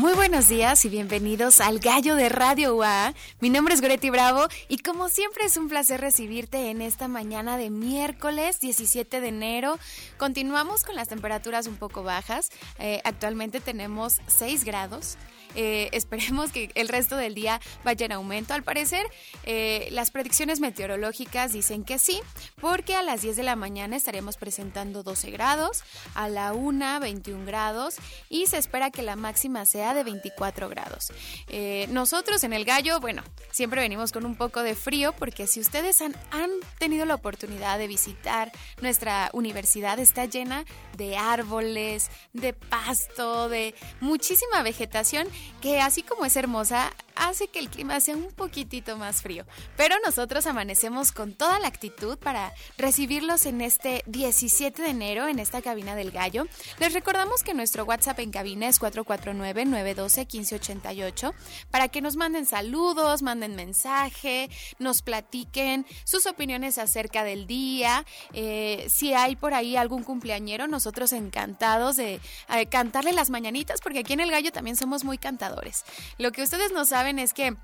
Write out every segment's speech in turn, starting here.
Muy buenos días y bienvenidos al Gallo de Radio UA. Mi nombre es Goretti Bravo y como siempre es un placer recibirte en esta mañana de miércoles 17 de enero. Continuamos con las temperaturas un poco bajas. Eh, actualmente tenemos 6 grados. Eh, esperemos que el resto del día vaya en aumento. Al parecer, eh, las predicciones meteorológicas dicen que sí, porque a las 10 de la mañana estaremos presentando 12 grados, a la 1 21 grados y se espera que la máxima sea de 24 grados. Eh, nosotros en el gallo, bueno, siempre venimos con un poco de frío porque si ustedes han, han tenido la oportunidad de visitar nuestra universidad, está llena de árboles, de pasto, de muchísima vegetación que así como es hermosa, hace que el clima sea un poquitito más frío. Pero nosotros amanecemos con toda la actitud para recibirlos en este 17 de enero en esta cabina del gallo. Les recordamos que nuestro WhatsApp en cabina es 449-912-1588 para que nos manden saludos, manden mensaje, nos platiquen sus opiniones acerca del día. Eh, si hay por ahí algún cumpleañero, nosotros encantados de eh, cantarle las mañanitas porque aquí en el gallo también somos muy cantadores. Lo que ustedes no saben es que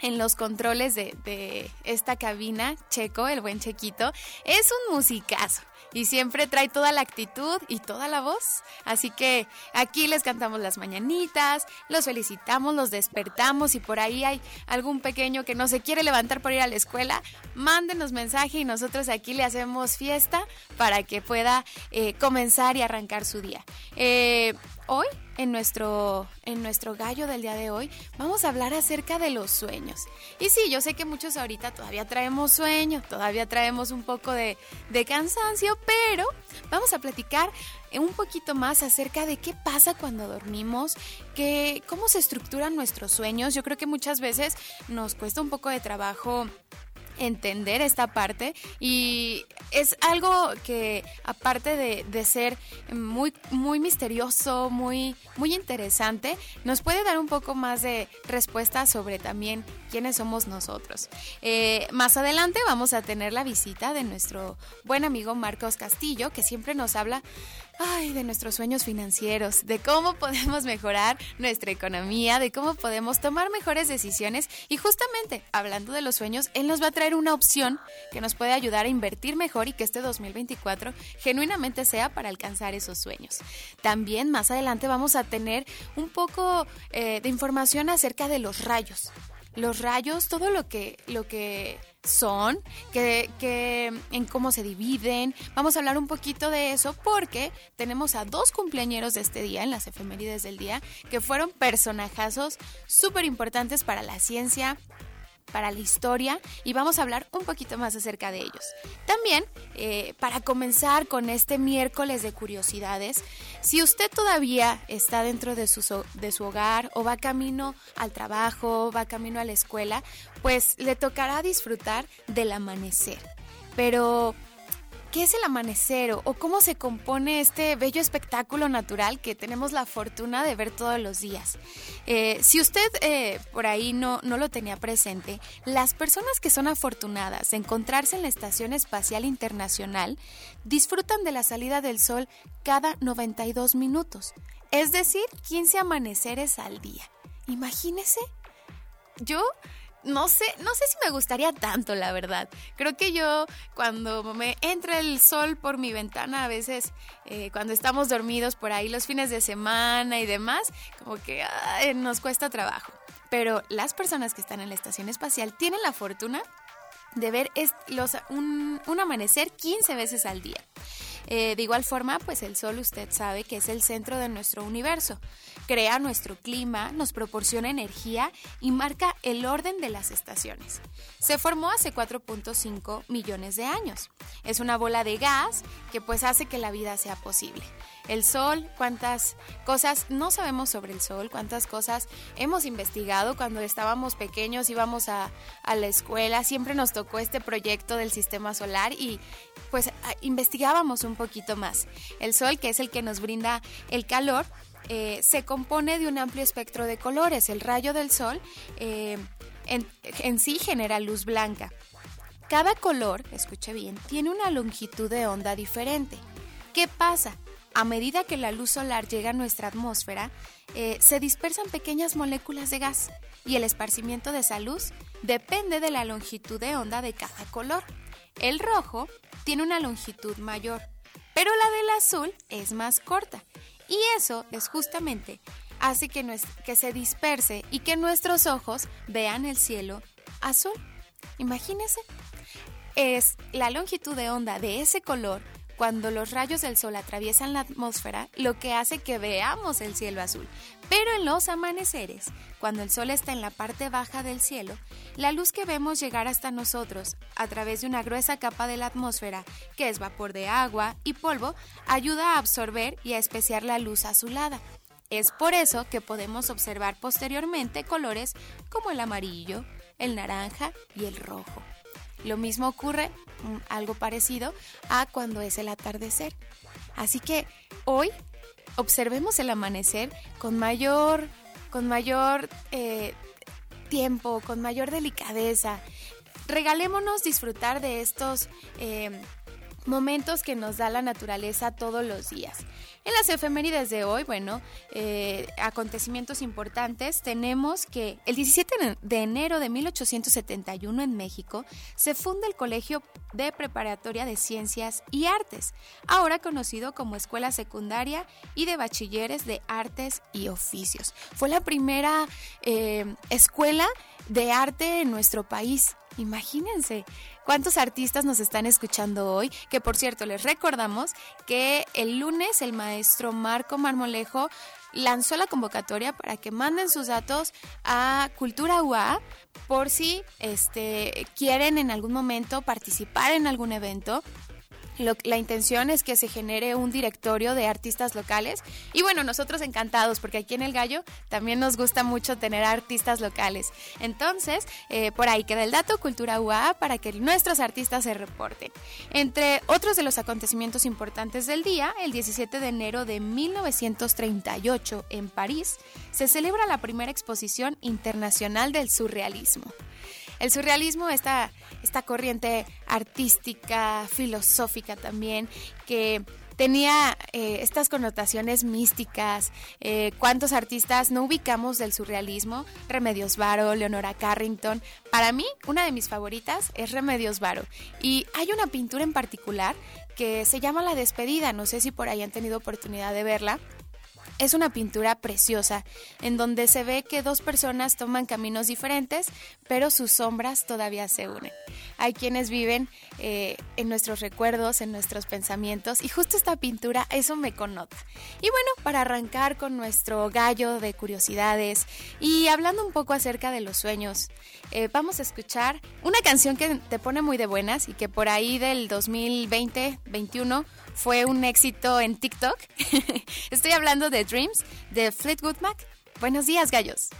en los controles de, esta cabina, Checo, el buen Chequito, es un musicazo y siempre trae toda la actitud y toda la voz. Así que aquí les cantamos las mañanitas, los felicitamos, los despertamos y por ahí hay algún pequeño que no se quiere levantar por ir a la escuela, mándenos mensaje y nosotros aquí le hacemos fiesta para que pueda eh, comenzar y arrancar su día. Eh, hoy en nuestro, en nuestro gallo del día de hoy vamos a hablar acerca de los sueños. Y sí, yo sé que muchos ahorita todavía traemos sueño, todavía traemos un poco de, de cansancio, pero vamos a platicar un poquito más acerca de qué pasa cuando dormimos, que, cómo se estructuran nuestros sueños. Yo creo que muchas veces nos cuesta un poco de trabajo entender esta parte y es algo que aparte de, de, ser muy, muy misterioso, muy, muy interesante, nos puede dar un poco más de respuesta sobre también quiénes somos nosotros. Eh, más adelante vamos a tener la visita de nuestro buen amigo Marcos Castillo, que siempre nos habla ay, de nuestros sueños financieros, de cómo podemos mejorar nuestra economía, de cómo podemos tomar mejores decisiones y justamente hablando de los sueños, él nos va a traer una opción que nos puede ayudar a invertir mejor y que este 2024 genuinamente sea para alcanzar esos sueños. También más adelante vamos a tener un poco eh, de información acerca de los rayos los rayos, todo lo que, lo que son, que, que, en cómo se dividen. Vamos a hablar un poquito de eso porque tenemos a dos cumpleañeros de este día, en las efemérides del día, que fueron personajazos súper importantes para la ciencia, para la historia y vamos a hablar un poquito más acerca de ellos. También, eh, para comenzar con este miércoles de curiosidades, si usted todavía está dentro de su, de su hogar o va camino al trabajo, va camino a la escuela, pues le tocará disfrutar del amanecer. Pero ¿Qué es el amanecer o cómo se compone este bello espectáculo natural que tenemos la fortuna de ver todos los días? Eh, si usted eh, por ahí no, no lo tenía presente, las personas que son afortunadas de encontrarse en la Estación Espacial Internacional disfrutan de la salida del sol cada 92 minutos, es decir, 15 amaneceres al día. Imagínese. Yo no sé, no sé si me gustaría tanto, la verdad. Creo que yo cuando me entra el sol por mi ventana, a veces eh, cuando estamos dormidos por ahí los fines de semana y demás, como que nos cuesta trabajo. Pero las personas que están en la estación espacial tienen la fortuna de ver los, un, un amanecer 15 veces al día. Eh, de igual forma, pues el Sol usted sabe que es el centro de nuestro universo. Crea nuestro clima, nos proporciona energía y marca el orden de las estaciones. Se formó hace 4.5 millones de años. Es una bola de gas que pues hace que la vida sea posible el sol, cuántas cosas no sabemos sobre el sol, cuántas cosas hemos investigado cuando estábamos pequeños, íbamos a, a la escuela, siempre nos tocó este proyecto del sistema solar y pues investigábamos un poquito más. El sol, que es el que nos brinda el calor, eh, se compone de un amplio espectro de colores. El rayo del sol eh, en, sí genera luz blanca. Cada color, escuche bien, tiene una longitud de onda diferente. ¿Qué pasa? A medida que la luz solar llega a nuestra atmósfera, eh, se dispersan pequeñas moléculas de gas y el esparcimiento de esa luz depende de la longitud de onda de cada color. El rojo tiene una longitud mayor, pero la del azul es más corta. Y eso es justamente hace que, que se disperse y que nuestros ojos vean el cielo azul. Imagínense. Es la longitud de onda de ese color cuando los rayos del sol atraviesan la atmósfera, lo que hace que veamos el cielo azul. Pero en los amaneceres, cuando el sol está en la parte baja del cielo, la luz que vemos llegar hasta nosotros a través de una gruesa capa de la atmósfera, que es vapor de agua y polvo, ayuda a absorber y a especiar la luz azulada. Es por eso que podemos observar posteriormente colores como el amarillo, el naranja y el rojo. Lo mismo ocurre, mm, algo parecido, a cuando es el atardecer. Así que hoy observemos el amanecer con mayor, con mayor eh, tiempo, con mayor delicadeza. Regalémonos disfrutar de estos eh, momentos que nos da la naturaleza todos los días. En las efemérides de hoy, bueno, eh, acontecimientos importantes, tenemos que el 17 de enero de 1871 en México se funda el Colegio de Preparatoria de Ciencias y Artes, ahora conocido como Escuela Secundaria y de Bachilleres de Artes y Oficios. Fue la primera eh, escuela de arte en nuestro país. Imagínense cuántos artistas nos están escuchando hoy, que por cierto les recordamos que el lunes el maestro Marco Marmolejo lanzó la convocatoria para que manden sus datos a Cultura UA por si este, quieren en algún momento participar en algún evento la intención es que se genere un directorio de artistas locales. Y bueno, nosotros encantados, porque aquí en El Gallo también nos gusta mucho tener artistas locales. Entonces, eh, por ahí queda el dato, Cultura UA, para que nuestros artistas se reporten. Entre otros de los acontecimientos importantes del día, el 17 de enero de 1938 en París, se celebra la primera exposición internacional del surrealismo. El surrealismo, esta, esta corriente artística, filosófica también, que tenía eh, estas connotaciones místicas. Eh, ¿Cuántos artistas no ubicamos del surrealismo? Remedios Varo, Leonora Carrington. Para mí, una de mis favoritas es Remedios Varo. Y hay una pintura en particular que se llama La Despedida. No sé si por ahí han tenido oportunidad de verla. Es una pintura preciosa, en donde se ve que dos personas toman caminos diferentes, pero sus sombras todavía se unen. Hay quienes viven eh, en nuestros recuerdos, en nuestros pensamientos, y justo esta pintura eso me connota. Y bueno, para arrancar con nuestro gallo de curiosidades y hablando un poco acerca de los sueños, eh, vamos a escuchar una canción que te pone muy de buenas y que por ahí del 2020-21 fue un éxito en TikTok. Estoy hablando de Dreams de Fleetwood Mac. Buenos días, gallos.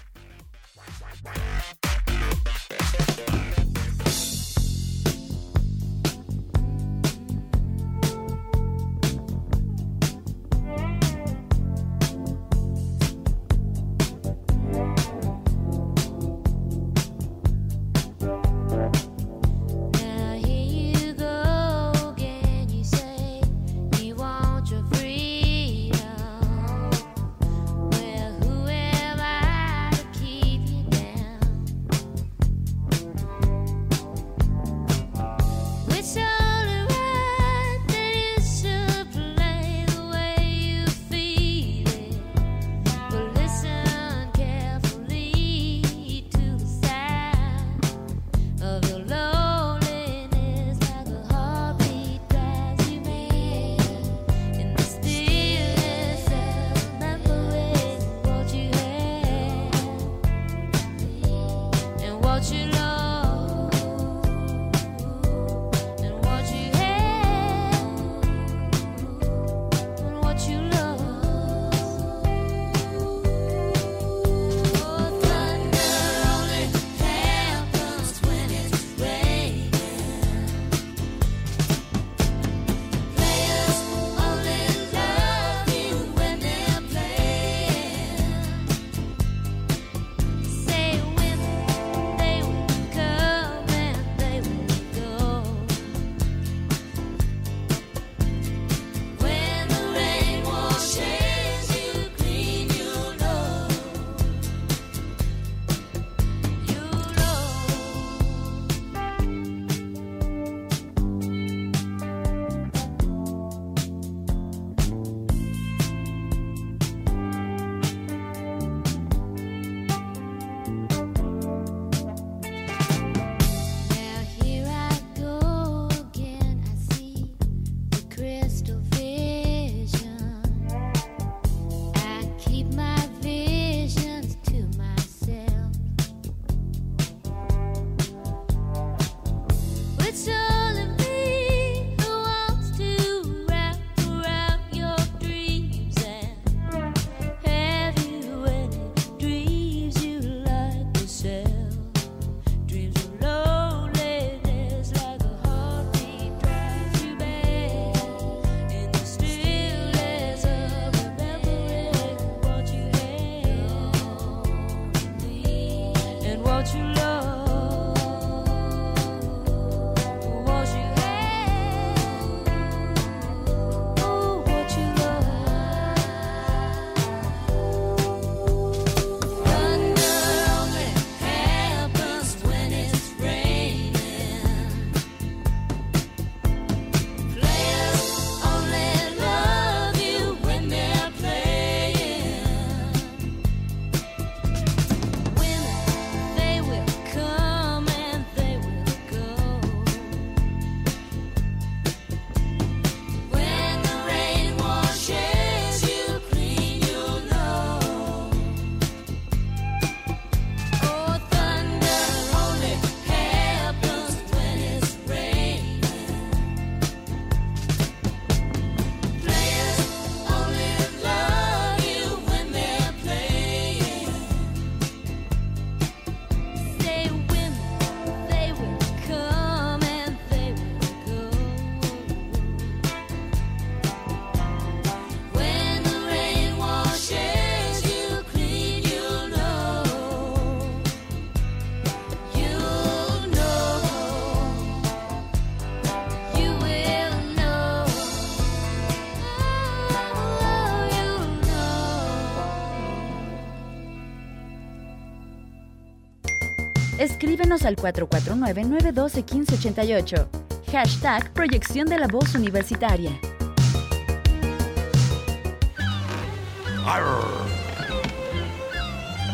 Escríbenos al 449-912-1588. Hashtag Proyección de la Voz Universitaria.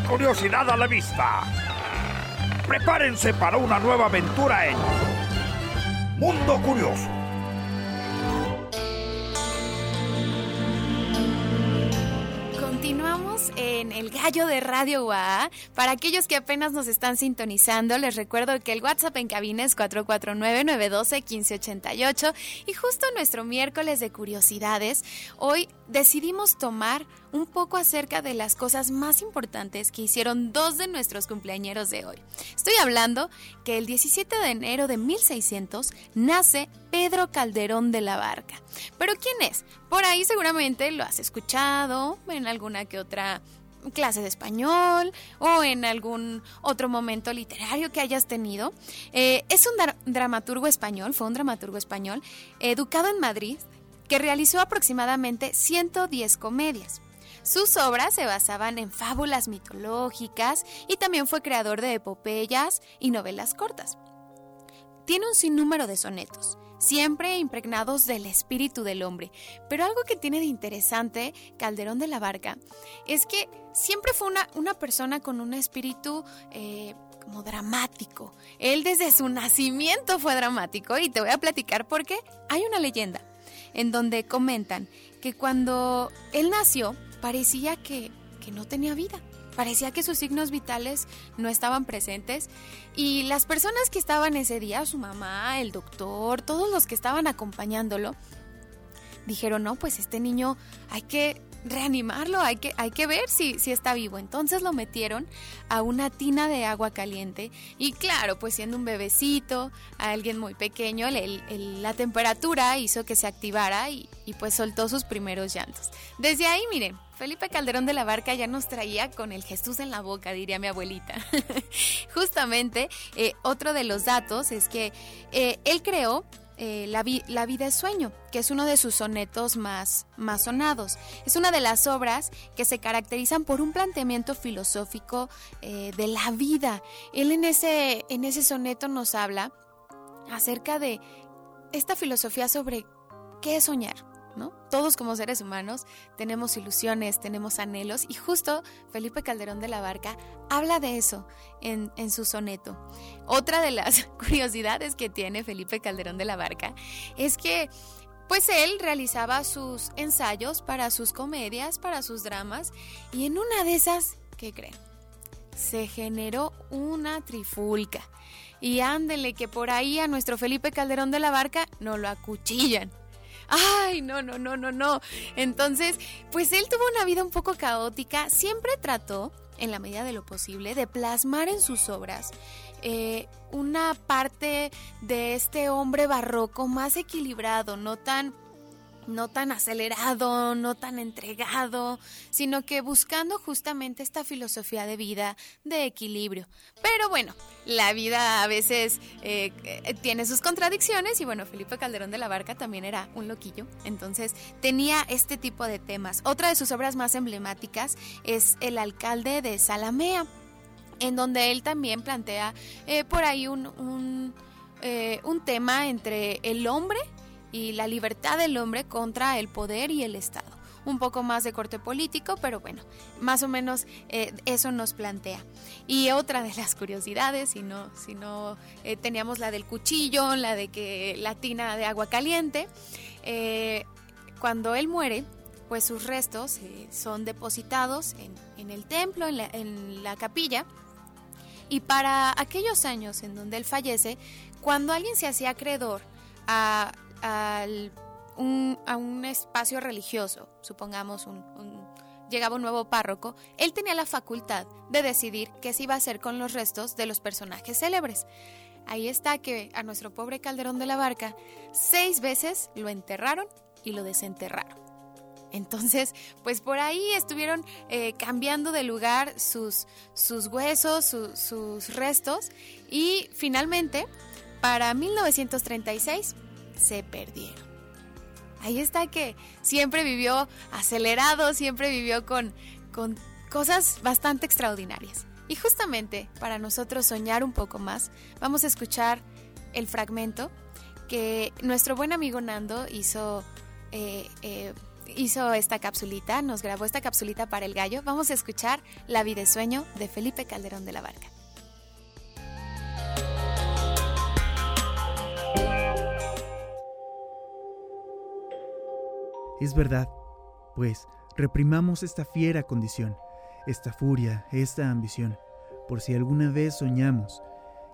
Curiosidad a la vista. Prepárense para una nueva aventura en Mundo Curioso. En el gallo de Radio UA. Para aquellos que apenas nos están sintonizando, les recuerdo que el WhatsApp en cabina es 449-912-1588 y justo nuestro miércoles de curiosidades, hoy decidimos tomar un poco acerca de las cosas más importantes que hicieron dos de nuestros cumpleañeros de hoy. Estoy hablando que el 17 de enero de 1600 nace Pedro Calderón de la Barca. ¿Pero quién es? Por ahí seguramente lo has escuchado en alguna que otra clase de español o en algún otro momento literario que hayas tenido. Eh, es un dramaturgo español, fue un dramaturgo español, educado en Madrid, que realizó aproximadamente 110 comedias. Sus obras se basaban en fábulas mitológicas y también fue creador de epopeyas y novelas cortas. Tiene un sinnúmero de sonetos, siempre impregnados del espíritu del hombre. Pero algo que tiene de interesante Calderón de la Barca es que siempre fue una, una persona con un espíritu eh, como dramático. Él desde su nacimiento fue dramático y te voy a platicar por qué. Hay una leyenda en donde comentan que cuando él nació parecía que, que no tenía vida. Parecía que sus signos vitales no estaban presentes y las personas que estaban ese día, su mamá, el doctor, todos los que estaban acompañándolo, dijeron, no, pues este niño hay que reanimarlo, hay que, hay que ver si, si está vivo. Entonces lo metieron a una tina de agua caliente y claro, pues siendo un bebecito, alguien muy pequeño, la temperatura hizo que se activara y, pues soltó sus primeros llantos. Desde ahí, miren, Felipe Calderón de la Barca ya nos traía con el Jesús en la boca, diría mi abuelita. Justamente, eh, otro de los datos es que eh, él creó eh, la, vida es sueño, que es uno de sus sonetos más, más sonados. Es una de las obras que se caracterizan por un planteamiento filosófico eh, de la vida. Él en ese, en ese soneto nos habla acerca de esta filosofía sobre qué es soñar. Todos como seres humanos tenemos ilusiones, tenemos anhelos y justo Felipe Calderón de la Barca habla de eso en, en su soneto. Otra de las curiosidades que tiene Felipe Calderón de la Barca es que pues él realizaba sus ensayos para sus comedias, para sus dramas y en una de esas, ¿qué creen? Se generó una trifulca. Y ándele que por ahí a nuestro Felipe Calderón de la Barca no lo acuchillan ay, no, no, no, no, no. Entonces, pues él tuvo una vida un poco caótica, siempre trató, en la medida de lo posible, de plasmar en sus obras eh, una parte de este hombre barroco más equilibrado, no tan no tan acelerado, no tan entregado, sino que buscando justamente esta filosofía de vida de equilibrio. Pero bueno, la vida a veces eh, eh, tiene sus contradicciones y bueno, Felipe Calderón de la Barca también era un loquillo, entonces tenía este tipo de temas. Otra de sus obras más emblemáticas es El alcalde de Salamea, en donde él también plantea eh, por ahí un, un, un tema entre el hombre, y la libertad del hombre contra el poder y el Estado. Un poco más de corte político, pero bueno, más o menos eh, eso nos plantea. Y otra de las curiosidades, si no, si no eh, teníamos la del cuchillo, la de que la tina de agua caliente, eh, cuando él muere, pues sus restos son depositados en, el templo, en la, en la capilla, y para aquellos años en donde él fallece, cuando alguien se hacía acreedor a al, a un espacio religioso, supongamos un, llegaba un nuevo párroco, él tenía la facultad de decidir qué se iba a hacer con los restos de los personajes célebres. Ahí está que a nuestro pobre Calderón de la Barca seis veces lo enterraron y lo desenterraron. Entonces, pues por ahí estuvieron eh, cambiando de lugar sus, sus huesos, sus restos y finalmente, para 1936, se perdieron. Ahí está que siempre vivió acelerado, siempre vivió con, con cosas bastante extraordinarias. Y justamente para nosotros soñar un poco más, vamos a escuchar el fragmento que nuestro buen amigo Nando hizo, eh, eh, hizo esta capsulita, nos grabó esta capsulita para el gallo. Vamos a escuchar La vida de sueño de Felipe Calderón de la Barca. Es verdad, pues reprimamos esta fiera condición, esta furia, esta ambición, por si alguna vez soñamos,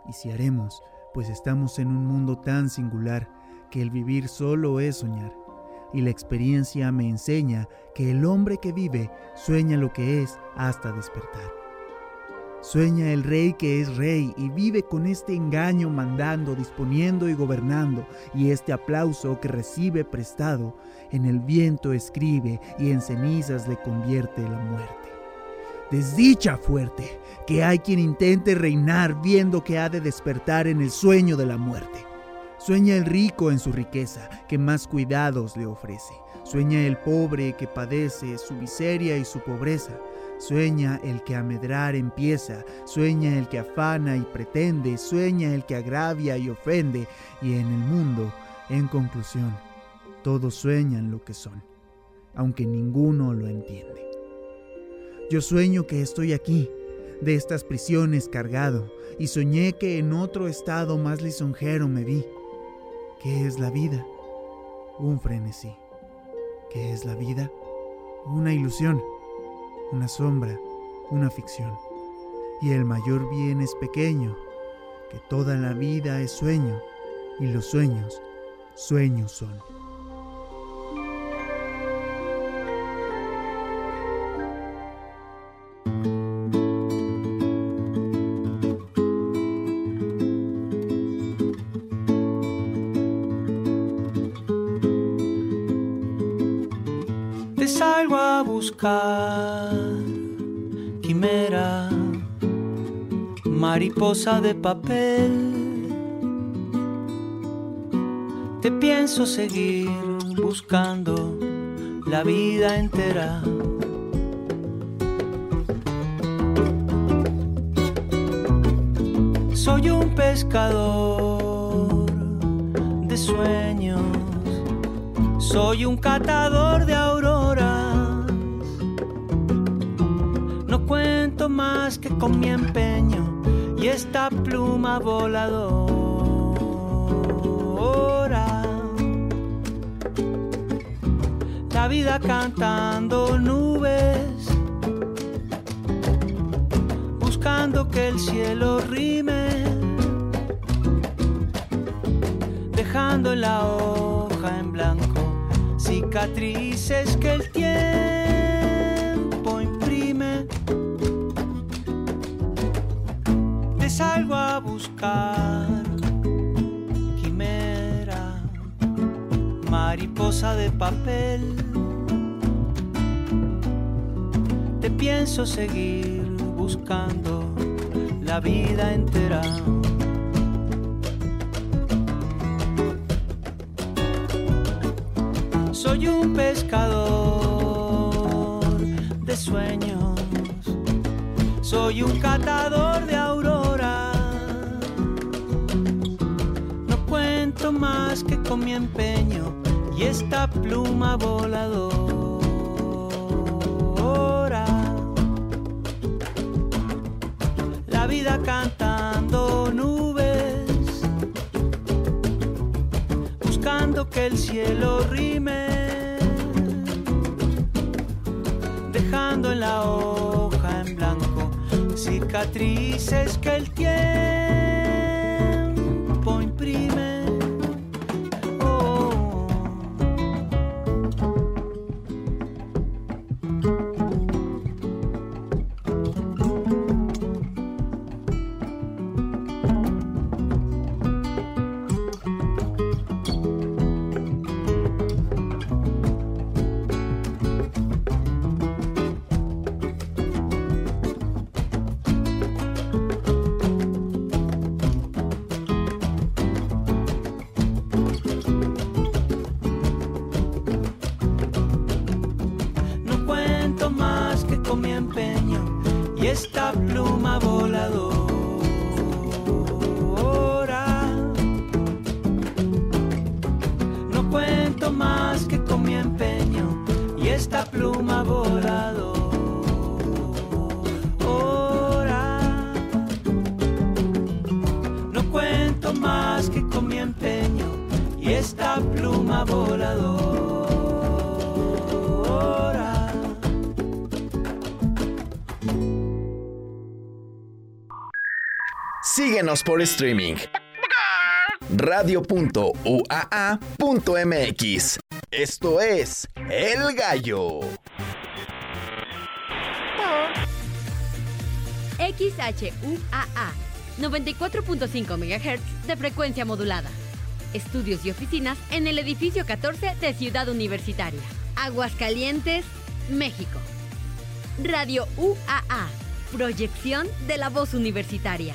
y si haremos, pues estamos en un mundo tan singular que el vivir solo es soñar, y la experiencia me enseña que el hombre que vive sueña lo que es hasta despertar. Sueña el rey que es rey y vive con este engaño mandando, disponiendo y gobernando, y este aplauso que recibe prestado, en el viento escribe y en cenizas le convierte la muerte. Desdicha fuerte, que hay quien intente reinar viendo que ha de despertar en el sueño de la muerte. Sueña el rico en su riqueza, que más cuidados le ofrece. Sueña el pobre que padece su miseria y su pobreza. Sueña el que a medrar empieza, sueña el que afana y pretende, sueña el que agravia y ofende, y en el mundo, en conclusión, todos sueñan lo que son, aunque ninguno lo entiende. Yo sueño que estoy aquí, de estas prisiones cargado, y soñé que en otro estado más lisonjero me vi. ¿Qué es la vida? Un frenesí. ¿Qué es la vida? Una ilusión una sombra, una ficción. Y el mayor bien es pequeño, que toda la vida es sueño, y los sueños, sueños son. Mariposa de papel. Te pienso seguir buscando la vida entera. Soy un pescador de sueños, soy un catador de auroras. No cuento más que con mi empeño y esta pluma voladora. La vida cantando nubes, buscando que el cielo rime, dejando en la hoja en blanco. Cicatrices que el tiempo salgo a buscar, quimera, mariposa de papel. Te pienso seguir buscando la vida entera. Soy un pescador de sueños, soy un catador de que con mi empeño y esta pluma voladora. La vida cantando nubes, buscando que el cielo rime, dejando en la hoja en blanco cicatrices que el tiempo Por streaming. Radio.uaa.mx. Esto es El Gallo. XHUAA, 94.5 MHz de frecuencia modulada. Estudios y oficinas en el edificio 14 de Ciudad Universitaria. Aguascalientes, México. Radio UAA, proyección de la voz universitaria.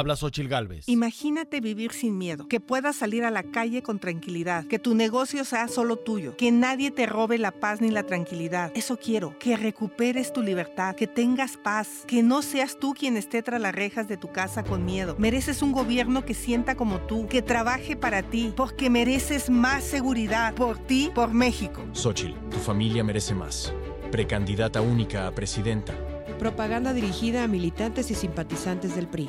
Habla Xochil Gálvez. Imagínate vivir sin miedo, que puedas salir a la calle con tranquilidad, que tu negocio sea solo tuyo, que nadie te robe la paz ni la tranquilidad. Eso quiero, que recuperes tu libertad, que tengas paz, que no seas tú quien esté tras las rejas de tu casa con miedo. Mereces un gobierno que sienta como tú, que trabaje para ti, porque mereces más seguridad por ti, por México. Xochil, tu familia merece más. Precandidata única a presidenta. Propaganda dirigida a militantes y simpatizantes del PRI.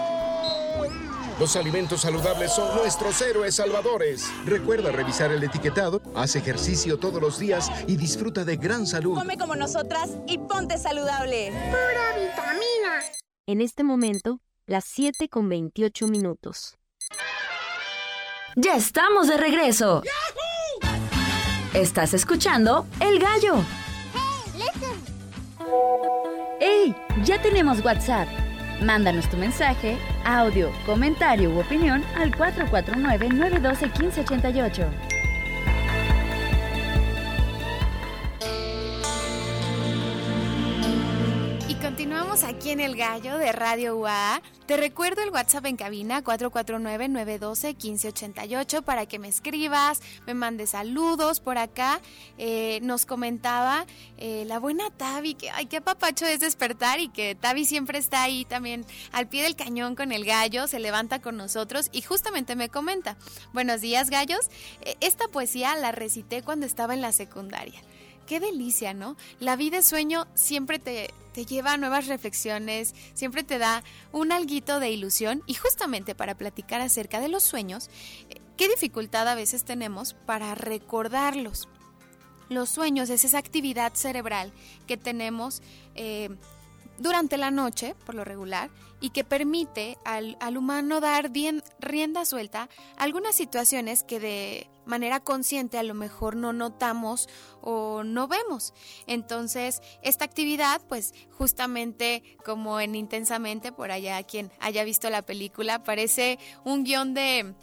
Los alimentos saludables son nuestros héroes salvadores. Recuerda revisar el etiquetado, haz ejercicio todos los días y disfruta de gran salud. Come como nosotras y ponte saludable. Pura vitamina. En este momento, las 7 con 28 minutos. ¡Ya estamos de regreso! Estás escuchando El Gallo. ¡Ey! Ya tenemos WhatsApp. Mándanos tu mensaje, audio, comentario u opinión al 449-912-1588. Aquí en el gallo de Radio UA. Te recuerdo el WhatsApp en cabina 449-912-1588 para que me escribas, me mandes saludos por acá. Eh, nos comentaba eh, la buena Tavi que ay, qué papacho es despertar y que Tavi siempre está ahí también al pie del cañón con el gallo, se levanta con nosotros y justamente me comenta, buenos días gallos, eh, esta poesía la recité cuando estaba en la secundaria qué delicia, ¿no? La vida de sueño siempre te, te lleva a nuevas reflexiones, siempre te da un alguito de ilusión y justamente para platicar acerca de los sueños, eh, qué dificultad a veces tenemos para recordarlos. Los sueños es esa actividad cerebral que tenemos eh, durante la noche, por lo regular, y que permite al, al humano dar bien, rienda suelta algunas situaciones que de manera consciente a lo mejor no notamos o no vemos. Entonces, esta actividad, pues justamente como en Intensamente, por allá quien haya visto la película, parece un guion de...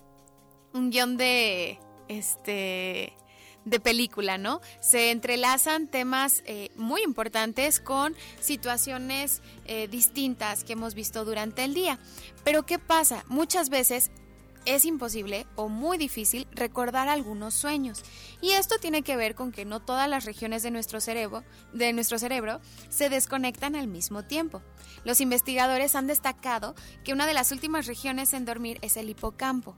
un guion de... este de película, ¿no? Se entrelazan temas eh, muy importantes con situaciones eh, distintas que hemos visto durante el día. Pero ¿qué pasa? Muchas veces es imposible o muy difícil recordar algunos sueños. Y esto tiene que ver con que no todas las regiones de nuestro cerebro, de nuestro cerebro se desconectan al mismo tiempo. Los investigadores han destacado que una de las últimas regiones en dormir es el hipocampo,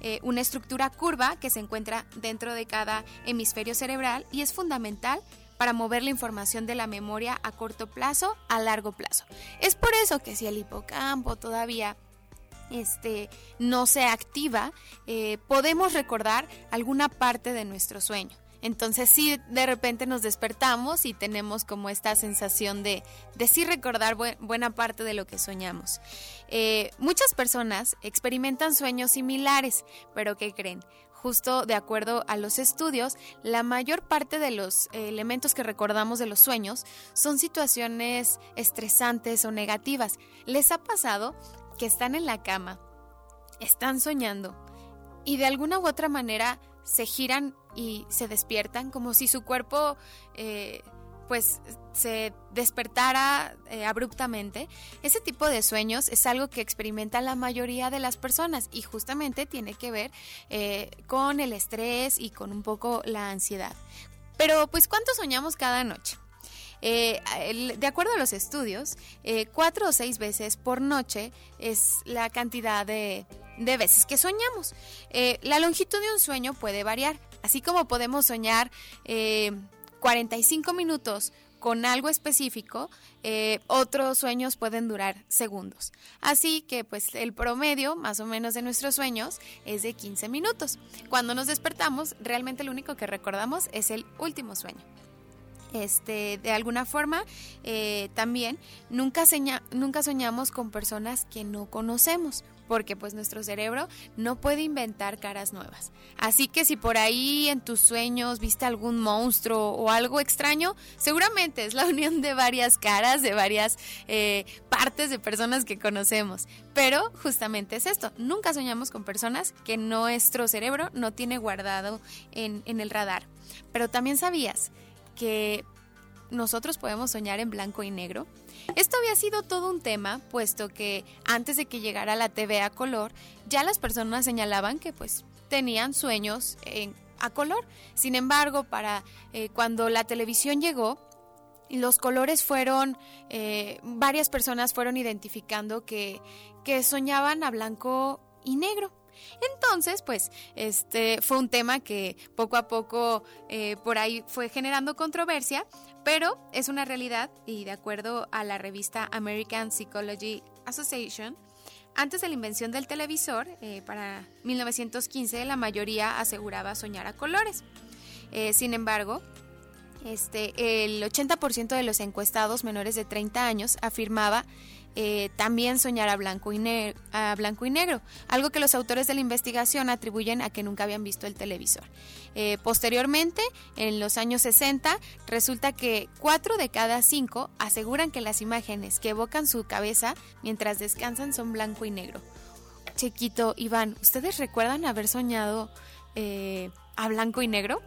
eh, una estructura curva que se encuentra dentro de cada hemisferio cerebral y es fundamental para mover la información de la memoria a corto plazo a largo plazo. Es por eso que si el hipocampo todavía este, no se activa, eh, podemos recordar alguna parte de nuestro sueño. Entonces sí, de repente nos despertamos y tenemos como esta sensación de, de sí recordar buena parte de lo que soñamos. Eh, muchas personas experimentan sueños similares, pero ¿qué creen? Justo de acuerdo a los estudios, la mayor parte de los elementos que recordamos de los sueños son situaciones estresantes o negativas. ¿Les ha pasado que están en la cama, están soñando y de alguna u otra manera se giran y se despiertan como si su cuerpo eh, pues se despertara eh, abruptamente. Ese tipo de sueños es algo que experimenta la mayoría de las personas y justamente tiene que ver eh, con el estrés y con un poco la ansiedad. Pero pues ¿cuánto soñamos cada noche? Eh, de acuerdo a los estudios, eh, cuatro o seis veces por noche es la cantidad de, veces que soñamos. Eh, la longitud de un sueño puede variar, así como podemos soñar 45 minutos con algo específico, otros sueños pueden durar segundos. Así que pues el promedio más o menos de nuestros sueños es de 15 minutos. Cuando nos despertamos, realmente lo único que recordamos es el último sueño este, de alguna forma, eh, también nunca, nunca soñamos con personas que no conocemos, porque pues nuestro cerebro no puede inventar caras nuevas. Así que si por ahí en tus sueños viste algún monstruo o algo extraño, seguramente es la unión de varias caras, de varias eh, partes de personas que conocemos. Pero justamente es esto, nunca soñamos con personas que nuestro cerebro no tiene guardado en, en el radar. Pero también sabías que nosotros podemos soñar en blanco y negro. Esto había sido todo un tema, puesto que antes de que llegara la TV a color, ya las personas señalaban que pues tenían sueños en, a color. Sin embargo, para eh, cuando la televisión llegó, los colores fueron, eh, varias personas fueron identificando que, que soñaban a blanco y negro. Entonces, pues, este fue un tema que poco a poco eh, por ahí fue generando controversia, pero es una realidad y de acuerdo a la revista American Psychology Association, antes de la invención del televisor, eh, para 1915, la mayoría aseguraba soñar a colores. Eh, sin embargo, este, el 80% de los encuestados menores de 30 años afirmaba eh, también soñar a blanco, y a blanco y negro, algo que los autores de la investigación atribuyen a que nunca habían visto el televisor. Eh, posteriormente, en los años 60, resulta que 4 de cada 5 aseguran que las imágenes que evocan su cabeza mientras descansan son blanco y negro. Chiquito, Iván, ¿ustedes recuerdan haber soñado eh, a blanco y negro?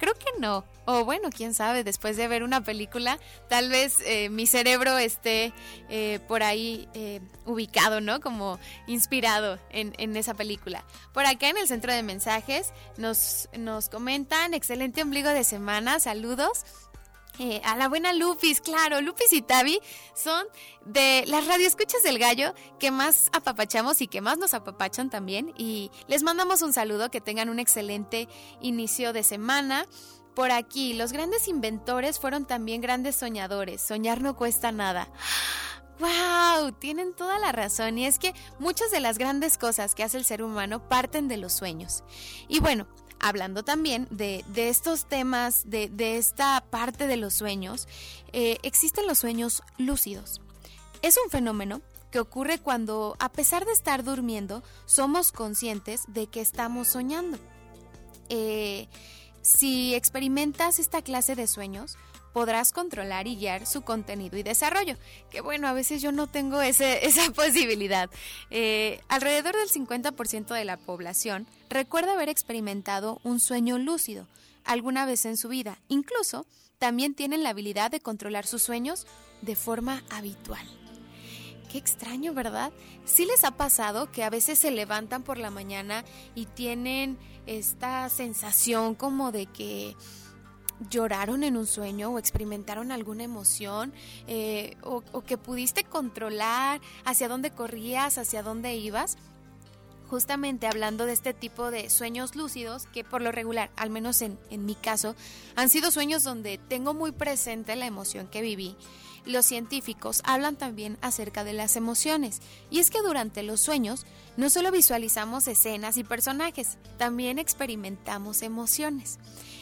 Creo que no. O bueno, quién sabe, después de ver una película, tal vez eh, mi cerebro esté eh, por ahí eh, ubicado, ¿no? Como inspirado en, en, esa película. Por acá en el centro de mensajes nos, nos comentan, excelente ombligo de semana, saludos. Eh, a la buena Lupis, claro, Lupis y Tavi son de las radioescuchas del gallo que más apapachamos y que más nos apapachan también. Y les mandamos un saludo, que tengan un excelente inicio de semana. Por aquí, los grandes inventores fueron también grandes soñadores. Soñar no cuesta nada. ¡Wow! Tienen toda la razón y es que muchas de las grandes cosas que hace el ser humano parten de los sueños. Y bueno, hablando también de, estos temas, de, esta parte de los sueños, eh, existen los sueños lúcidos. Es un fenómeno que ocurre cuando, a pesar de estar durmiendo, somos conscientes de que estamos soñando. Eh, si experimentas esta clase de sueños, podrás controlar y guiar su contenido y desarrollo. Que bueno, a veces yo no tengo esa posibilidad. Eh, alrededor del 50% de la población recuerda haber experimentado un sueño lúcido alguna vez en su vida. Incluso también tienen la habilidad de controlar sus sueños de forma habitual. Qué extraño, ¿verdad? Sí les ha pasado que a veces se levantan por la mañana y tienen esta sensación como de que lloraron en un sueño o experimentaron alguna emoción eh, o, o que pudiste controlar hacia dónde corrías, hacia dónde ibas justamente hablando de este tipo de sueños lúcidos, que por lo regular, al menos en, en, mi caso, han sido sueños donde tengo muy presente la emoción que viví. Los científicos hablan también acerca de las emociones, y es que durante los sueños no solo visualizamos escenas y personajes, también experimentamos emociones.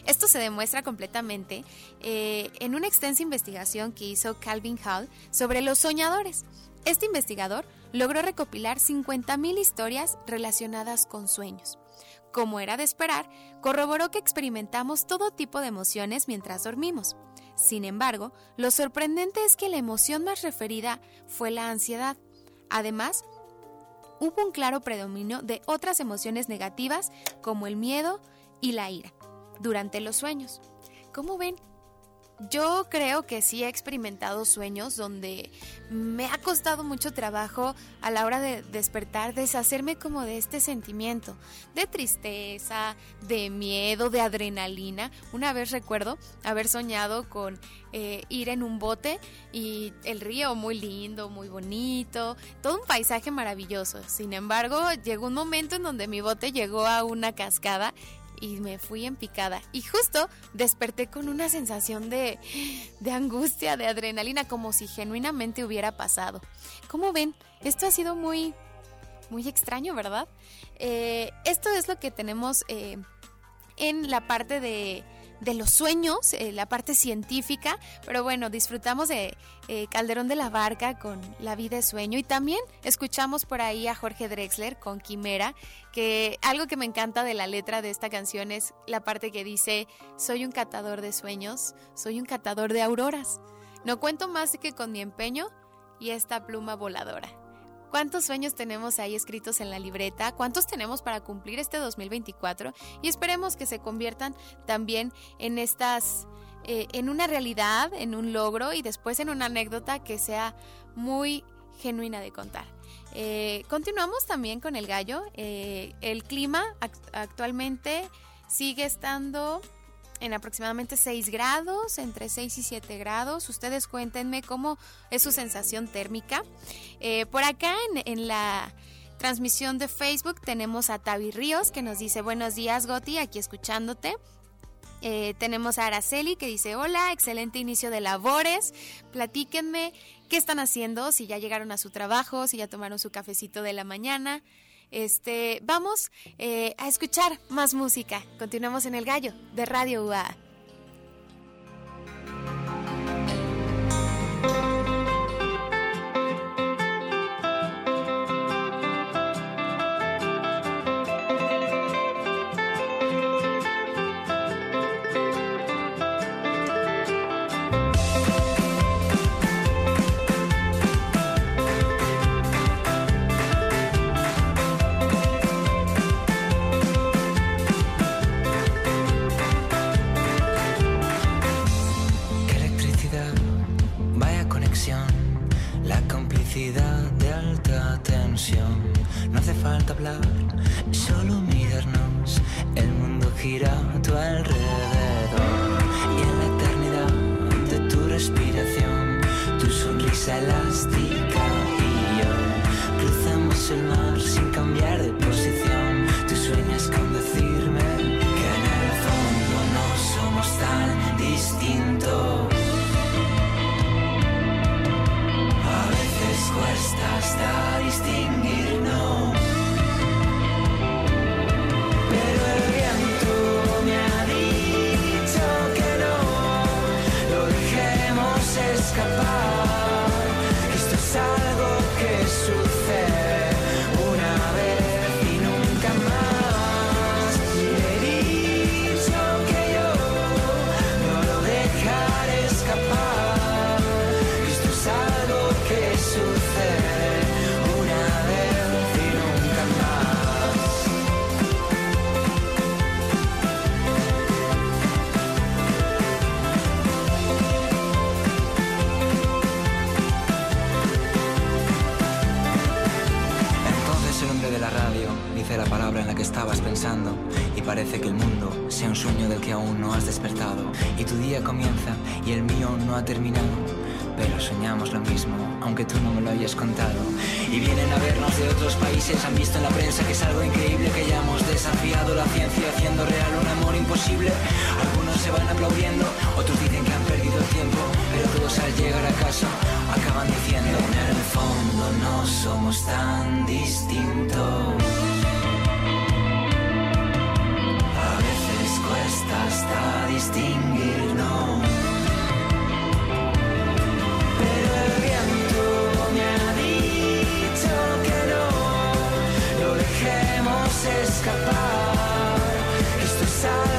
Esto se demuestra completamente eh, en una extensa investigación que hizo Calvin Hall sobre los soñadores. Este investigador logró recopilar 50.000 historias relacionadas con sueños. Como era de esperar, corroboró que experimentamos todo tipo de emociones mientras dormimos. Sin embargo, lo sorprendente es que la emoción más referida fue la ansiedad. Además, hubo un claro predominio de otras emociones negativas como el miedo y la ira durante los sueños. ¿Cómo ven? Yo creo que sí he experimentado sueños donde me ha costado mucho trabajo a la hora de despertar, deshacerme como de este sentimiento, de tristeza, de miedo, de adrenalina. Una vez recuerdo haber soñado con eh, ir en un bote y el río muy lindo, muy bonito, todo un paisaje maravilloso. Sin embargo, llegó un momento en donde mi bote llegó a una cascada y me fui en picada. Y justo desperté con una sensación de, de angustia, de adrenalina, como si genuinamente hubiera pasado. ¿Cómo ven? Esto ha sido muy, muy extraño, ¿verdad? Eh, esto es lo que tenemos eh, en la parte de de los sueños, eh, la parte científica, pero bueno, disfrutamos de eh, Calderón de la Barca con La vida de sueño y también escuchamos por ahí a Jorge Drexler con Quimera, que algo que me encanta de la letra de esta canción es la parte que dice, soy un catador de sueños, soy un catador de auroras, no cuento más que con mi empeño y esta pluma voladora. ¿Cuántos sueños tenemos ahí escritos en la libreta? ¿Cuántos tenemos para cumplir este 2024? Y esperemos que se conviertan también en estas, eh, en una realidad, en un logro y después en una anécdota que sea muy genuina de contar. Eh, continuamos también con el gallo. Eh, el clima actualmente sigue estando en aproximadamente 6 grados, entre 6 y 7 grados. Ustedes cuéntenme cómo es su sensación térmica. Eh, por acá en, la transmisión de Facebook tenemos a Tavi Ríos que nos dice buenos días Goti, aquí escuchándote. Eh, tenemos a Araceli que dice hola, excelente inicio de labores. Platíquenme qué están haciendo, si ya llegaron a su trabajo, si ya tomaron su cafecito de la mañana. Este, vamos eh, a escuchar más música. Continuamos en el gallo de Radio UA. El mar sin cambiar de posición. Tú sueñas con decirme que en el fondo no somos tan distintos. A veces cuesta hasta distinguirnos. Estabas pensando y parece que el mundo sea un sueño del que aún no has despertado y tu día comienza y el mío no ha terminado. Pero soñamos lo mismo, aunque tú no me lo hayas contado. Y vienen a vernos de otros países, han visto en la prensa que es algo increíble que hayamos desafiado la ciencia haciendo real un amor imposible. Algunos se van aplaudiendo, otros dicen que han perdido el tiempo, pero todos al llegar a casa acaban diciendo en el fondo no somos tan distintos. Hasta distinguirnos. Pero el viento me ha dicho que no lo dejemos escapar. Esto es algo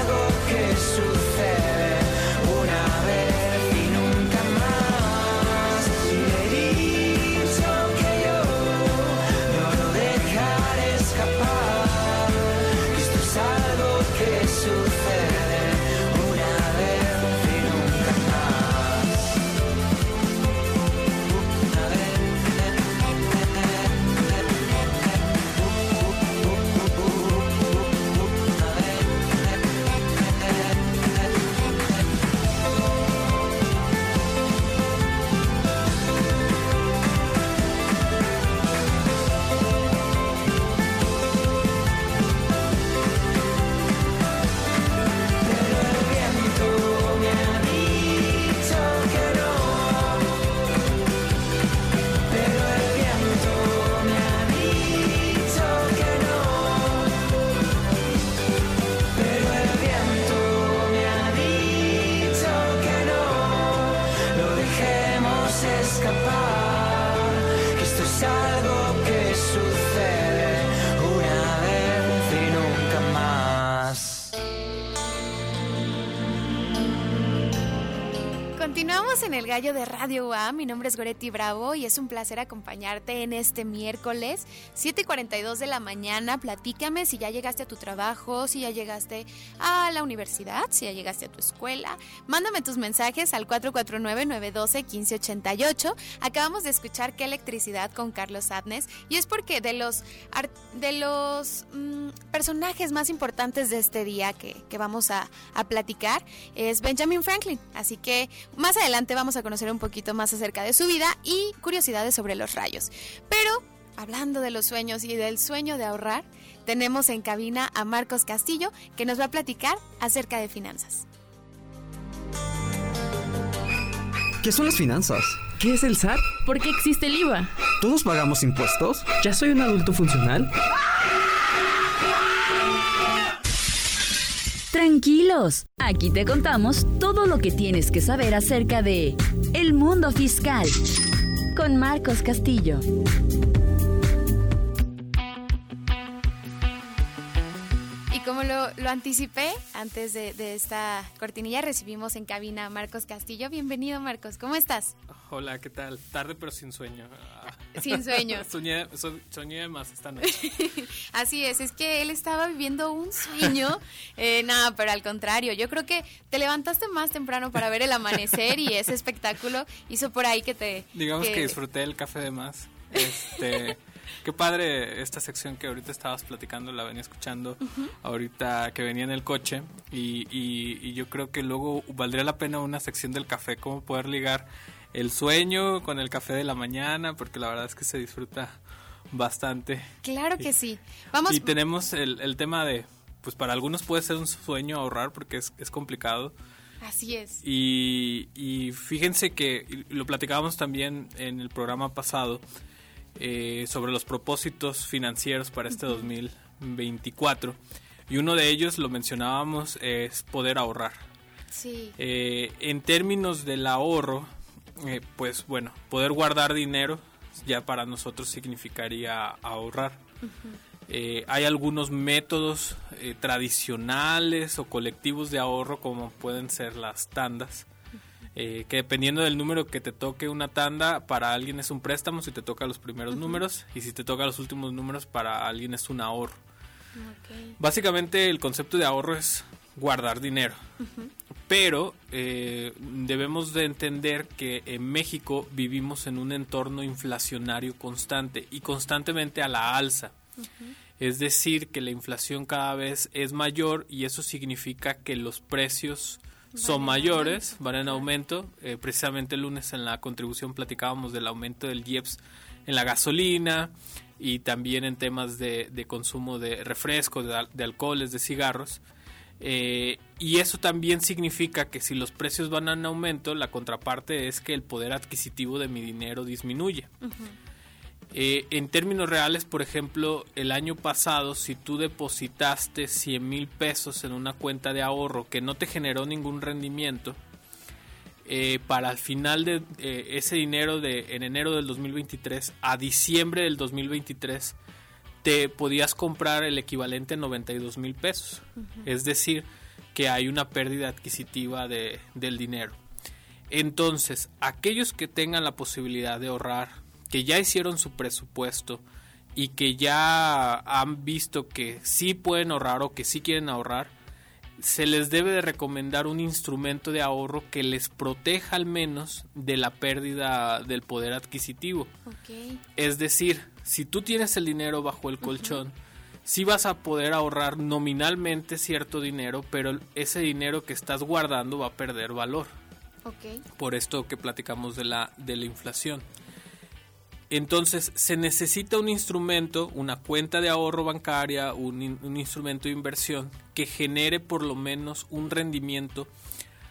en el gallo de Mi nombre es Goretti Bravo y es un placer acompañarte en este miércoles, 7 y 42 de la mañana. Platícame si ya llegaste a tu trabajo, si ya llegaste a la universidad, si ya llegaste a tu escuela. Mándame tus mensajes al 449-912-1588. Acabamos de escuchar qué electricidad con Carlos Adnes y es porque de los, de los mm, personajes más importantes de este día que, que vamos a, a platicar es Benjamin Franklin. Así que más adelante vamos a conocer un poquito más acerca de su vida y curiosidades sobre los rayos. Pero hablando de los sueños y del sueño de ahorrar, tenemos en cabina a Marcos Castillo que nos va a platicar acerca de finanzas. ¿Qué son las finanzas? ¿Qué es el SAT? ¿Por qué existe el IVA? ¿Todos pagamos impuestos? ¿Ya soy un adulto funcional? Tranquilos, aquí te contamos todo lo que tienes que saber acerca de el mundo fiscal con Marcos Castillo. Lo, lo anticipé antes de, de esta cortinilla, recibimos en cabina a Marcos Castillo. Bienvenido Marcos, ¿cómo estás? Hola, ¿qué tal? Tarde pero sin sueño. Sin sueño. soñé, so- soñé más esta noche. Así es, es que él estaba viviendo un sueño. Eh, nada, pero al contrario, yo creo que te levantaste más temprano para ver el amanecer y ese espectáculo hizo por ahí que te... Digamos que, disfruté el café de más. Este, qué padre esta sección que ahorita estabas platicando, la venía escuchando ahorita que venía en el coche y, y, y yo creo que luego valdría la pena una sección del café, cómo poder ligar el sueño con el café de la mañana, porque la verdad es que se disfruta bastante. Claro que sí. Vamos. Y tenemos el, el tema de, pues para algunos puede ser un sueño ahorrar porque es, es complicado. Así es. Y, y fíjense que y lo platicábamos también en el programa pasado eh, sobre los propósitos financieros para este 2024. Y uno de ellos, lo mencionábamos, es poder ahorrar. Sí. Eh, en términos del ahorro, eh, pues bueno, poder guardar dinero ya para nosotros significaría ahorrar. Hay algunos métodos tradicionales o colectivos de ahorro como pueden ser las tandas. Eh, que dependiendo del número que te toque una tanda, para alguien es un préstamo si te toca los primeros números y si te toca los últimos números, para alguien es un ahorro. Básicamente el concepto de ahorro es guardar dinero. Pero eh, debemos de entender que en México vivimos en un entorno inflacionario constante y constantemente a la alza. Es decir, que la inflación cada vez es mayor y eso significa que los precios son mayores, van en aumento. Eh, precisamente el lunes en la contribución platicábamos del aumento del IEPS en la gasolina y también en temas de, de consumo de refrescos, de alcoholes, de cigarros. Eh, y eso también significa que si los precios van en aumento, la contraparte es que el poder adquisitivo de mi dinero disminuye. Eh, en términos reales, por ejemplo, el año pasado, si tú depositaste 100 mil pesos en una cuenta de ahorro que no te generó ningún rendimiento, eh, para el final de eh, ese dinero de en enero del 2023 a diciembre del 2023 te podías comprar el equivalente a 92 mil pesos. Es decir, que hay una pérdida adquisitiva de, del dinero. Entonces, aquellos que tengan la posibilidad de ahorrar, que ya hicieron su presupuesto y que ya han visto que sí pueden ahorrar o que sí quieren ahorrar, se les debe de recomendar un instrumento de ahorro que les proteja al menos de la pérdida del poder adquisitivo. Es decir, si tú tienes el dinero bajo el colchón, sí vas a poder ahorrar nominalmente cierto dinero, pero ese dinero que estás guardando va a perder valor. Por esto que platicamos de la, de la inflación. Entonces, se necesita un instrumento, una cuenta de ahorro bancaria, un, in- un instrumento de inversión que genere por lo menos un rendimiento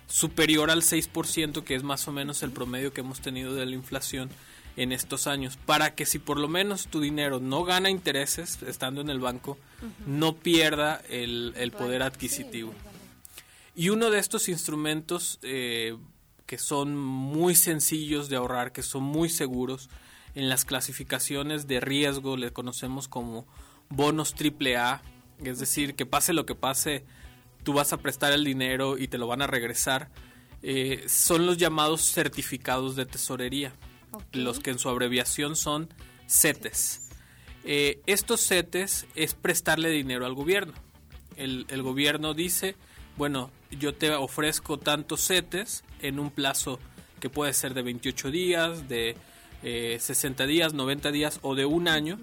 superior al 6%, que es más o menos el promedio que hemos tenido de la inflación en estos años, para que si por lo menos tu dinero no gana intereses estando en el banco, no pierda el, el poder adquisitivo. Y uno de estos instrumentos eh, que son muy sencillos de ahorrar, que son muy seguros, en las clasificaciones de riesgo le conocemos como bonos AAA, es decir, que pase lo que pase, tú vas a prestar el dinero y te lo van a regresar, eh, son los llamados certificados de tesorería, los que en su abreviación son CETES. Eh, estos CETES es prestarle dinero al gobierno. El, el gobierno dice, bueno, yo te ofrezco tantos CETES en un plazo que puede ser de 28 días, de eh, 60 días, 90 días o de un año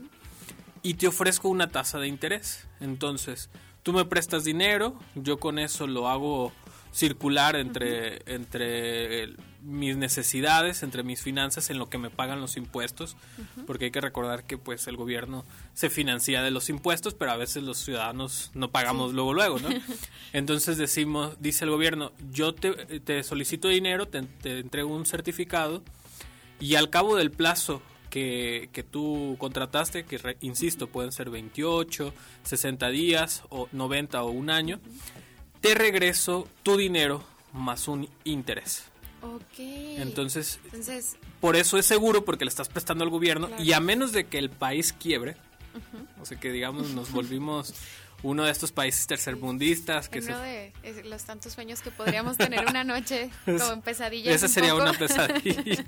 y te ofrezco una tasa de interés. Entonces, tú me prestas dinero, yo con eso lo hago circular entre, entre el- mis necesidades, entre mis finanzas, en lo que me pagan los impuestos, porque hay que recordar que pues el gobierno se financia de los impuestos, pero a veces los ciudadanos no pagamos luego luego, ¿no? Entonces decimos, dice el gobierno, yo te, te solicito dinero, te, te entrego un certificado y al cabo del plazo que, que tú contrataste, que re- insisto, pueden ser 28, 60 días o 90 o un año, te regreso tu dinero más un interés. Ok. Entonces, Entonces, por eso es seguro porque le estás prestando al gobierno Claro. y a menos de que el país quiebre, o sea que digamos nos volvimos uno de estos países tercermundistas que se uno de eh, los tantos sueños que podríamos tener una noche como en pesadillas. Esa un sería poco. una pesadilla.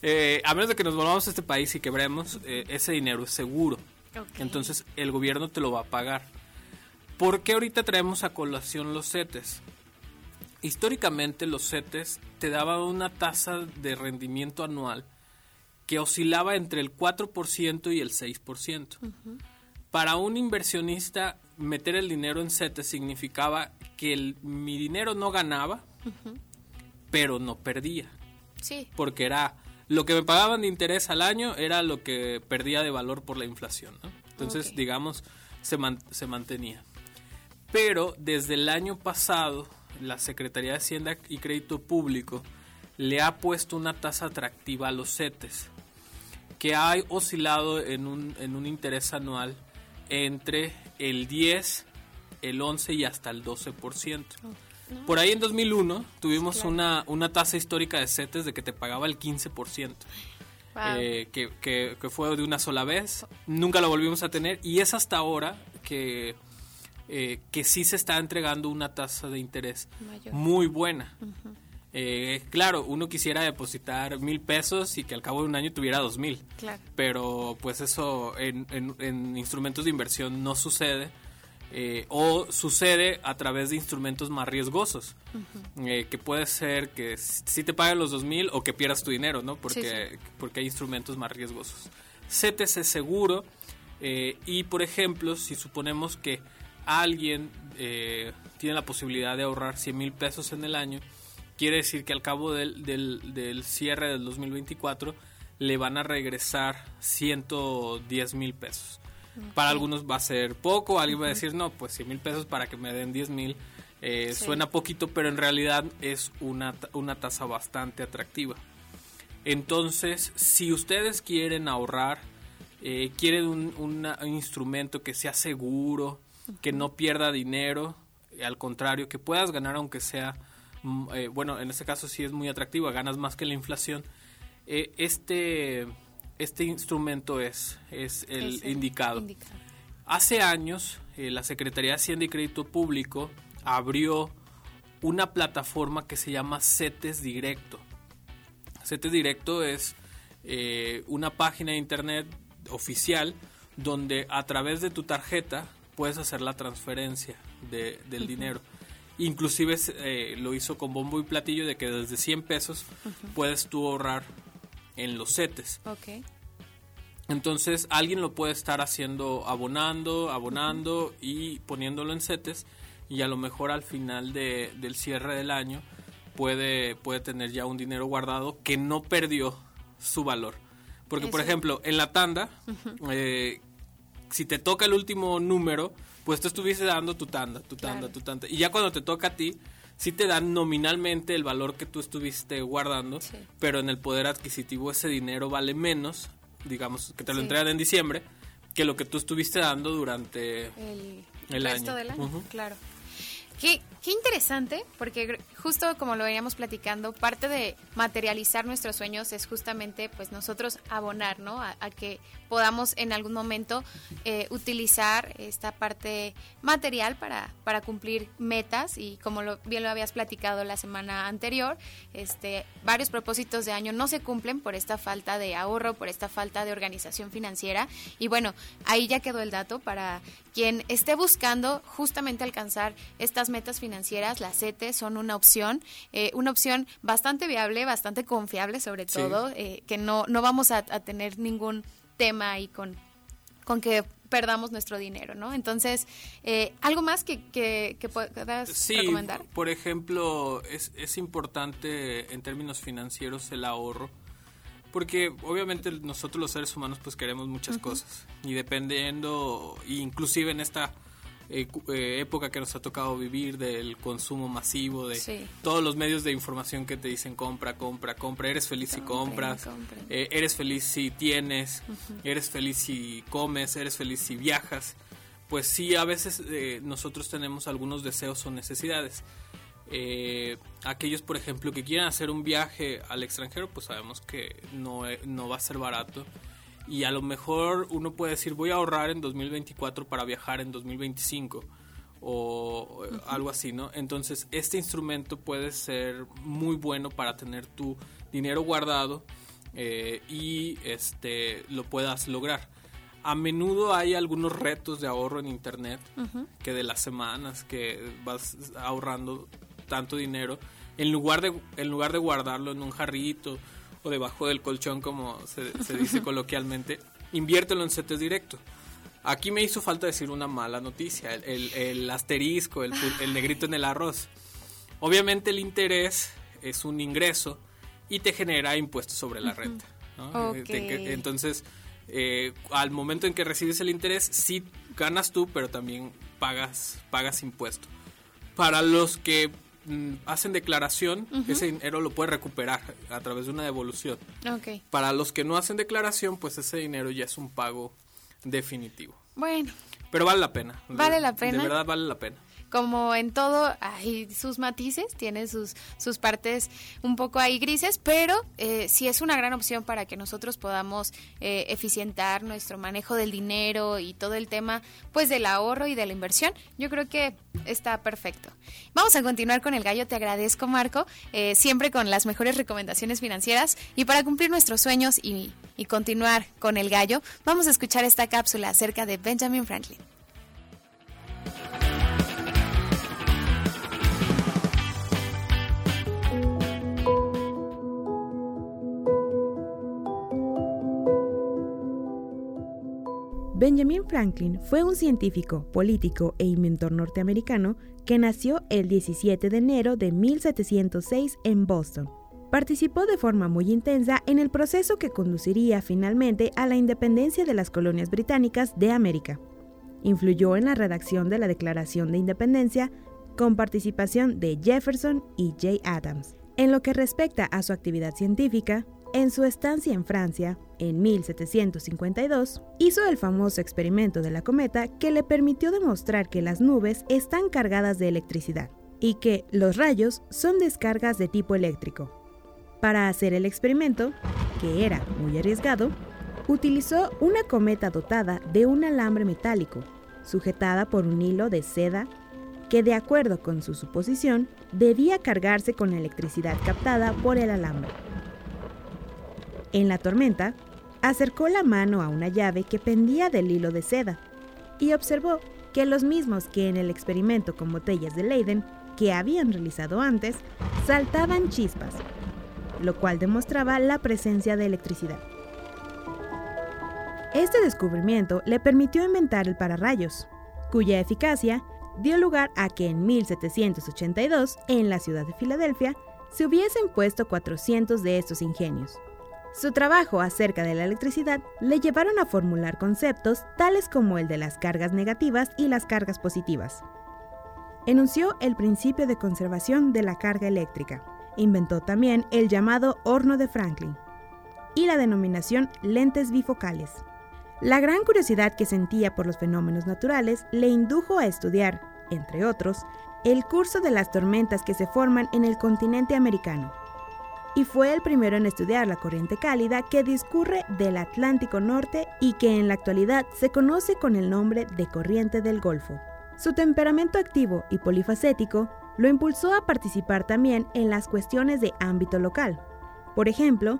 Eh, a menos de que nos volvamos a este país y quebremos, eh, ese dinero es seguro. Ok. Entonces el gobierno te lo va a pagar. ¿Por qué ahorita traemos a colación los CETES? Históricamente los CETES te daban una tasa de rendimiento anual que oscilaba entre el 4% y el 6%. Para un inversionista, meter el dinero en CETES significaba que mi dinero no ganaba, pero no perdía. Sí. Porque era lo que me pagaban de interés al año era lo que perdía de valor por la inflación. Entonces, digamos, se, se mantenía. Pero desde el año pasado, la Secretaría de Hacienda y Crédito Público le ha puesto una tasa atractiva a los CETES, que ha oscilado en un, en un interés anual entre el 10, el 11 y hasta el 12%. Por ahí en 2001 tuvimos una, una tasa histórica de CETES de que te pagaba el 15%. Eh, que, que, fue de una sola vez, nunca lo volvimos a tener y es hasta ahora que, eh, que sí se está entregando una tasa de interés muy buena. Eh, claro, uno quisiera depositar mil pesos y que al cabo de un año tuviera dos mil. Pero pues eso en, en, instrumentos de inversión no sucede. Eh, o sucede a través de instrumentos más riesgosos, eh, que puede ser que si te paguen los dos mil o que pierdas tu dinero, ¿no? Porque, porque hay instrumentos más riesgosos. CTC seguro y, por ejemplo, si suponemos que alguien tiene la posibilidad de ahorrar 100 mil pesos en el año, Quiere decir que al cabo del, del, cierre del 2024 le van a regresar 110 mil pesos. Para algunos va a ser poco, alguien va a decir, no, pues 100 mil pesos para que me den 10 mil. Eh, suena poquito, pero en realidad es una, una tasa bastante atractiva. Entonces, si ustedes quieren ahorrar, eh, quieren un, un, instrumento que sea seguro, que no pierda dinero, al contrario, que puedas ganar aunque sea eh, bueno, en este caso sí es muy atractivo, ganas más que la inflación. Eh, este, este instrumento es, es el indicado. Hace años, eh, la Secretaría de Hacienda y Crédito Público abrió una plataforma que se llama CETES Directo. CETES Directo es una página de internet oficial donde a través de tu tarjeta puedes hacer la transferencia del dinero. Inclusive eh, lo hizo con bombo y platillo de que desde 100 pesos puedes tú ahorrar en los setes. Entonces alguien lo puede estar haciendo abonando, abonando y poniéndolo en setes y a lo mejor al final de, del cierre del año puede, puede tener ya un dinero guardado que no perdió su valor. Porque por ejemplo en la tanda, eh, si te toca el último número, pues tú estuviste dando tu tanda, tu tanda, tu tanda. Y ya cuando te toca a ti, sí te dan nominalmente el valor que tú estuviste guardando, pero en el poder adquisitivo ese dinero vale menos, digamos, que te lo entregan en diciembre, que lo que tú estuviste dando durante el, el resto del año. Claro. Qué, interesante, porque justo como lo veníamos platicando, parte de materializar nuestros sueños es justamente pues nosotros abonar, ¿no? A, que podamos en algún momento eh, utilizar esta parte material para, para cumplir metas y como lo, bien lo habías platicado la semana anterior, este, varios propósitos de año no se cumplen por esta falta de ahorro, por esta falta de organización financiera y bueno, ahí ya quedó el dato para quien esté buscando justamente alcanzar estas metas financieras, las CETE son una opción, eh, una opción bastante viable, bastante confiable sobre todo, eh, que no, no vamos a, tener ningún tema ahí con, con que perdamos nuestro dinero, ¿no? Entonces, eh, ¿algo más que, que, puedas sí, recomendar? por ejemplo, es, es importante en términos financieros el ahorro porque obviamente nosotros los seres humanos pues queremos muchas cosas. Y dependiendo, inclusive en esta eh, eh, época que nos ha tocado vivir del consumo masivo, de todos los medios de información que te dicen compra, compra, compra, eres feliz si compras, eh, eres feliz si tienes, eres feliz si comes, eres feliz si viajas, pues sí, a veces nosotros tenemos algunos deseos o necesidades eh, aquellos, por ejemplo, que quieran hacer un viaje al extranjero, pues sabemos que no, eh, no va a ser barato. Y a lo mejor uno puede decir, voy a ahorrar en 2024 para viajar en 2025 o algo así, ¿no? Entonces, este instrumento puede ser muy bueno para tener tu dinero guardado eh, y este lo puedas lograr. A menudo hay algunos retos de ahorro en internet que de las semanas que vas ahorrando tanto dinero, en lugar de, en lugar de guardarlo en un jarrito o debajo del colchón, como se, dice coloquialmente, inviértelo en CETES directo. Aquí me hizo falta decir una mala noticia, el, asterisco, el, negrito en el arroz. Obviamente el interés es un ingreso y te genera impuestos sobre la renta. Eh, entonces, eh, al momento en que recibes el interés, sí ganas tú, pero también pagas, pagas impuesto. Para los que hacen declaración, ese dinero lo puedes recuperar a través de una devolución. Para los que no hacen declaración, pues ese dinero ya es un pago definitivo. Bueno. Pero vale la pena. Vale la pena. De verdad vale la pena como en todo hay sus matices, tiene sus, sus partes un poco ahí grises, pero eh, sí es una gran opción para que nosotros podamos eh, eficientar nuestro manejo del dinero y todo el tema pues del ahorro y de la inversión. Yo creo que está perfecto. Vamos a continuar con el gallo, te agradezco Marco, eh, siempre con las mejores recomendaciones financieras y para cumplir nuestros sueños y, y continuar con el gallo, vamos a escuchar esta cápsula acerca de Benjamin Franklin. Benjamin Franklin fue un científico, político e inventor norteamericano que nació el 17 de enero de 1706 en Boston. Participó de forma muy intensa en el proceso que conduciría finalmente a la independencia de las colonias británicas de América. Influyó en la redacción de la Declaración de Independencia con participación de Jefferson y Jay Adams. En lo que respecta a su actividad científica, en su estancia en Francia, en 1752, hizo el famoso experimento de la cometa que le permitió demostrar que las nubes están cargadas de electricidad y que los rayos son descargas de tipo eléctrico. Para hacer el experimento, que era muy arriesgado, utilizó una cometa dotada de un alambre metálico, sujetada por un hilo de seda que de acuerdo con su suposición debía cargarse con electricidad captada por el alambre. En la tormenta, acercó la mano a una llave que pendía del hilo de seda y observó que los mismos que en el experimento con botellas de Leiden que habían realizado antes saltaban chispas, lo cual demostraba la presencia de electricidad. Este descubrimiento le permitió inventar el pararrayos, cuya eficacia dio lugar a que en 1782, en la ciudad de Filadelfia, se hubiesen puesto 400 de estos ingenios. Su trabajo acerca de la electricidad le llevaron a formular conceptos tales como el de las cargas negativas y las cargas positivas. Enunció el principio de conservación de la carga eléctrica. Inventó también el llamado horno de Franklin y la denominación lentes bifocales. La gran curiosidad que sentía por los fenómenos naturales le indujo a estudiar, entre otros, el curso de las tormentas que se forman en el continente americano y fue el primero en estudiar la corriente cálida que discurre del Atlántico Norte y que en la actualidad se conoce con el nombre de corriente del Golfo. Su temperamento activo y polifacético lo impulsó a participar también en las cuestiones de ámbito local. Por ejemplo,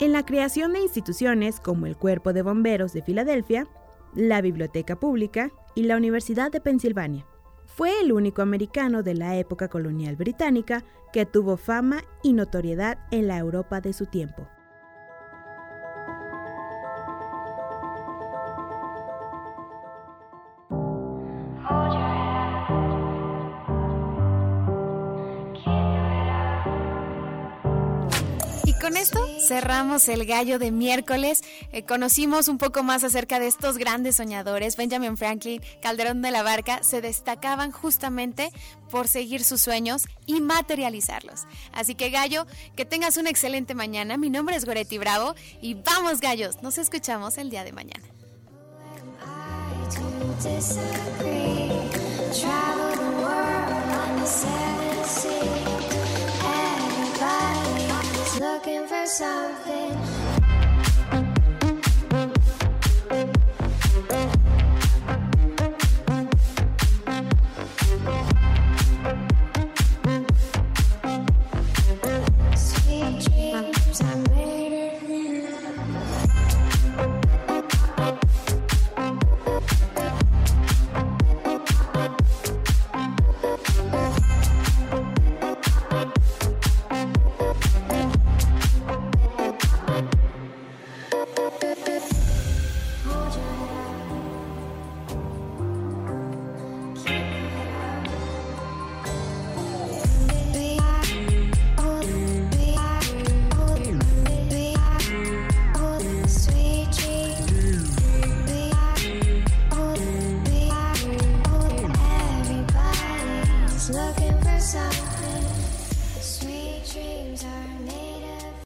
en la creación de instituciones como el Cuerpo de Bomberos de Filadelfia, la Biblioteca Pública y la Universidad de Pensilvania. Fue el único americano de la época colonial británica que tuvo fama y notoriedad en la Europa de su tiempo. Cerramos el gallo de miércoles. Eh, conocimos un poco más acerca de estos grandes soñadores. Benjamin Franklin, Calderón de la Barca, se destacaban justamente por seguir sus sueños y materializarlos. Así que gallo, que tengas una excelente mañana. Mi nombre es Goretti Bravo y vamos gallos, nos escuchamos el día de mañana. Looking for something